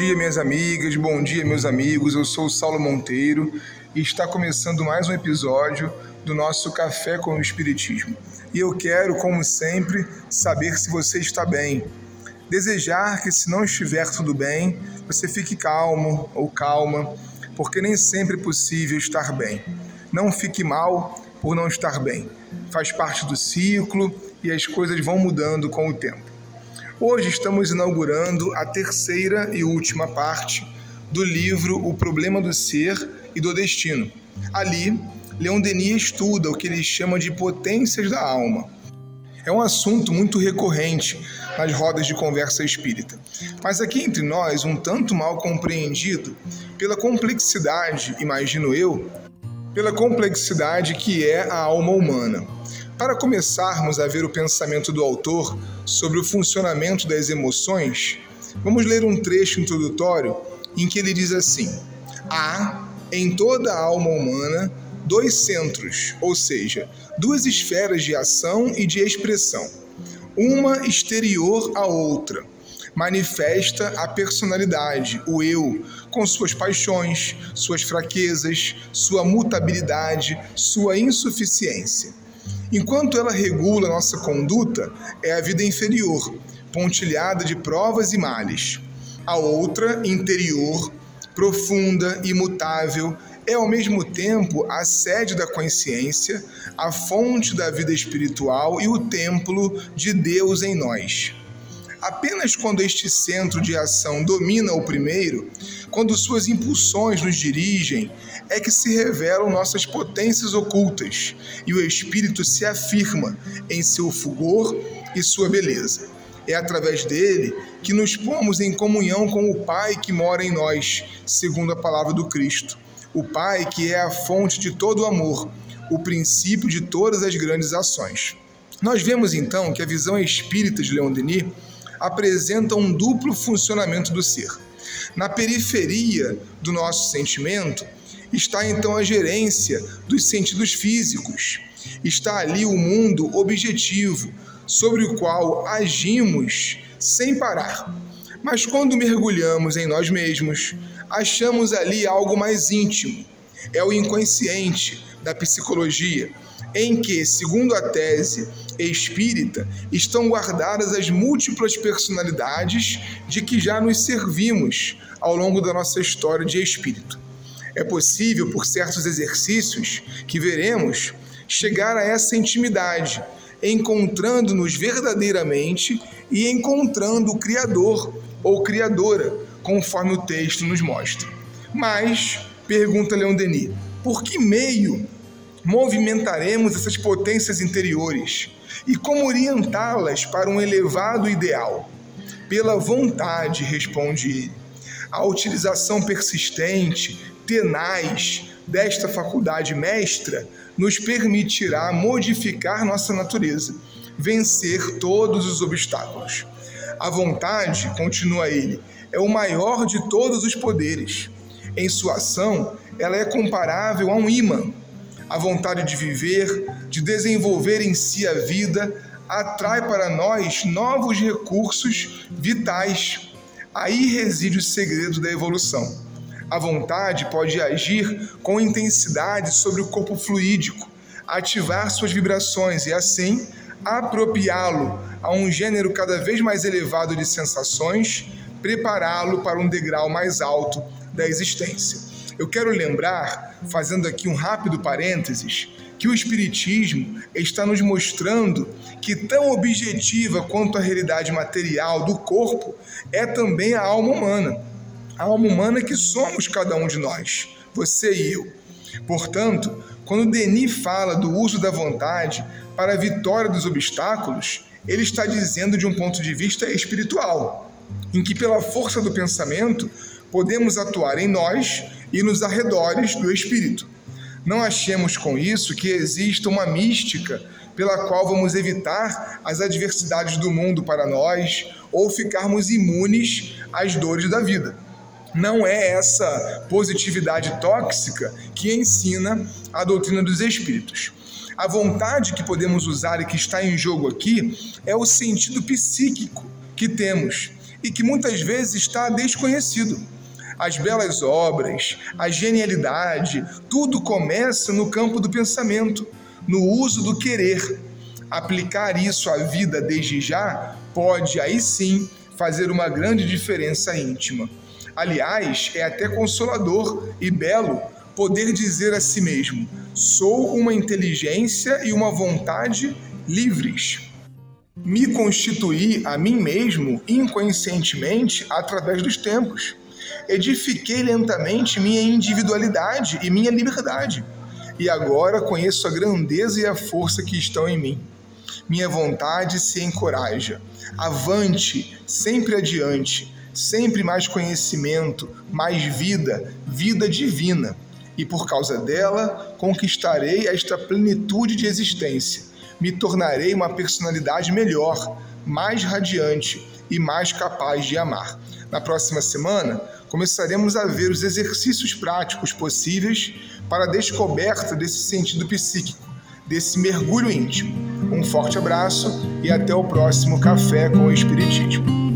dia, minhas amigas, bom dia, meus amigos. Eu sou o Saulo Monteiro e está começando mais um episódio do nosso Café com o Espiritismo. E eu quero, como sempre, saber se você está bem. Desejar que, se não estiver tudo bem, você fique calmo ou calma, porque nem sempre é possível estar bem. Não fique mal por não estar bem. Faz parte do ciclo e as coisas vão mudando com o tempo. Hoje estamos inaugurando a terceira e última parte do livro O Problema do Ser e do Destino. Ali, Leon Denis estuda o que ele chama de potências da alma. É um assunto muito recorrente nas rodas de conversa espírita, mas aqui entre nós, um tanto mal compreendido pela complexidade, imagino eu, pela complexidade que é a alma humana. Para começarmos a ver o pensamento do autor sobre o funcionamento das emoções, vamos ler um trecho introdutório em que ele diz assim: Há em toda a alma humana dois centros, ou seja, duas esferas de ação e de expressão, uma exterior à outra. Manifesta a personalidade, o eu, com suas paixões, suas fraquezas, sua mutabilidade, sua insuficiência. Enquanto ela regula nossa conduta, é a vida inferior, pontilhada de provas e males. A outra, interior, profunda, imutável, é ao mesmo tempo a sede da consciência, a fonte da vida espiritual e o templo de Deus em nós. Apenas quando este centro de ação domina o primeiro, quando suas impulsões nos dirigem, é que se revelam nossas potências ocultas e o espírito se afirma em seu fulgor e sua beleza. É através dele que nos pomos em comunhão com o Pai que mora em nós, segundo a palavra do Cristo. O Pai que é a fonte de todo o amor, o princípio de todas as grandes ações. Nós vemos então que a visão espírita de Leon Denis apresenta um duplo funcionamento do ser. Na periferia do nosso sentimento está então a gerência dos sentidos físicos. Está ali o mundo objetivo, sobre o qual agimos sem parar. Mas quando mergulhamos em nós mesmos, achamos ali algo mais íntimo. É o inconsciente da psicologia, em que, segundo a tese espírita, estão guardadas as múltiplas personalidades de que já nos servimos ao longo da nossa história de espírito. É possível, por certos exercícios que veremos, chegar a essa intimidade, encontrando-nos verdadeiramente e encontrando o Criador ou Criadora, conforme o texto nos mostra. Mas, pergunta Leon Denis, por que meio movimentaremos essas potências interiores e como orientá-las para um elevado ideal? Pela vontade, responde ele. A utilização persistente, tenaz desta faculdade mestra nos permitirá modificar nossa natureza, vencer todos os obstáculos. A vontade, continua ele, é o maior de todos os poderes. Em sua ação, ela é comparável a um imã a vontade de viver, de desenvolver em si a vida, atrai para nós novos recursos vitais. Aí reside o segredo da evolução. A vontade pode agir com intensidade sobre o corpo fluídico, ativar suas vibrações e, assim, apropriá-lo a um gênero cada vez mais elevado de sensações, prepará-lo para um degrau mais alto da existência. Eu quero lembrar, fazendo aqui um rápido parênteses, que o Espiritismo está nos mostrando que, tão objetiva quanto a realidade material do corpo, é também a alma humana. A alma humana que somos cada um de nós, você e eu. Portanto, quando Denis fala do uso da vontade para a vitória dos obstáculos, ele está dizendo de um ponto de vista espiritual, em que, pela força do pensamento, podemos atuar em nós e nos arredores do espírito. Não achemos com isso que exista uma mística pela qual vamos evitar as adversidades do mundo para nós ou ficarmos imunes às dores da vida. Não é essa positividade tóxica que ensina a doutrina dos espíritos. A vontade que podemos usar e que está em jogo aqui é o sentido psíquico que temos e que muitas vezes está desconhecido. As belas obras, a genialidade, tudo começa no campo do pensamento, no uso do querer. Aplicar isso à vida desde já pode, aí sim, fazer uma grande diferença íntima. Aliás, é até consolador e belo poder dizer a si mesmo: sou uma inteligência e uma vontade livres. Me constituí a mim mesmo inconscientemente através dos tempos. Edifiquei lentamente minha individualidade e minha liberdade. E agora conheço a grandeza e a força que estão em mim. Minha vontade se encoraja. Avante, sempre adiante, sempre mais conhecimento, mais vida, vida divina. E por causa dela, conquistarei esta plenitude de existência. Me tornarei uma personalidade melhor, mais radiante e mais capaz de amar. Na próxima semana, começaremos a ver os exercícios práticos possíveis para a descoberta desse sentido psíquico, desse mergulho íntimo. Um forte abraço e até o próximo Café com o Espiritismo.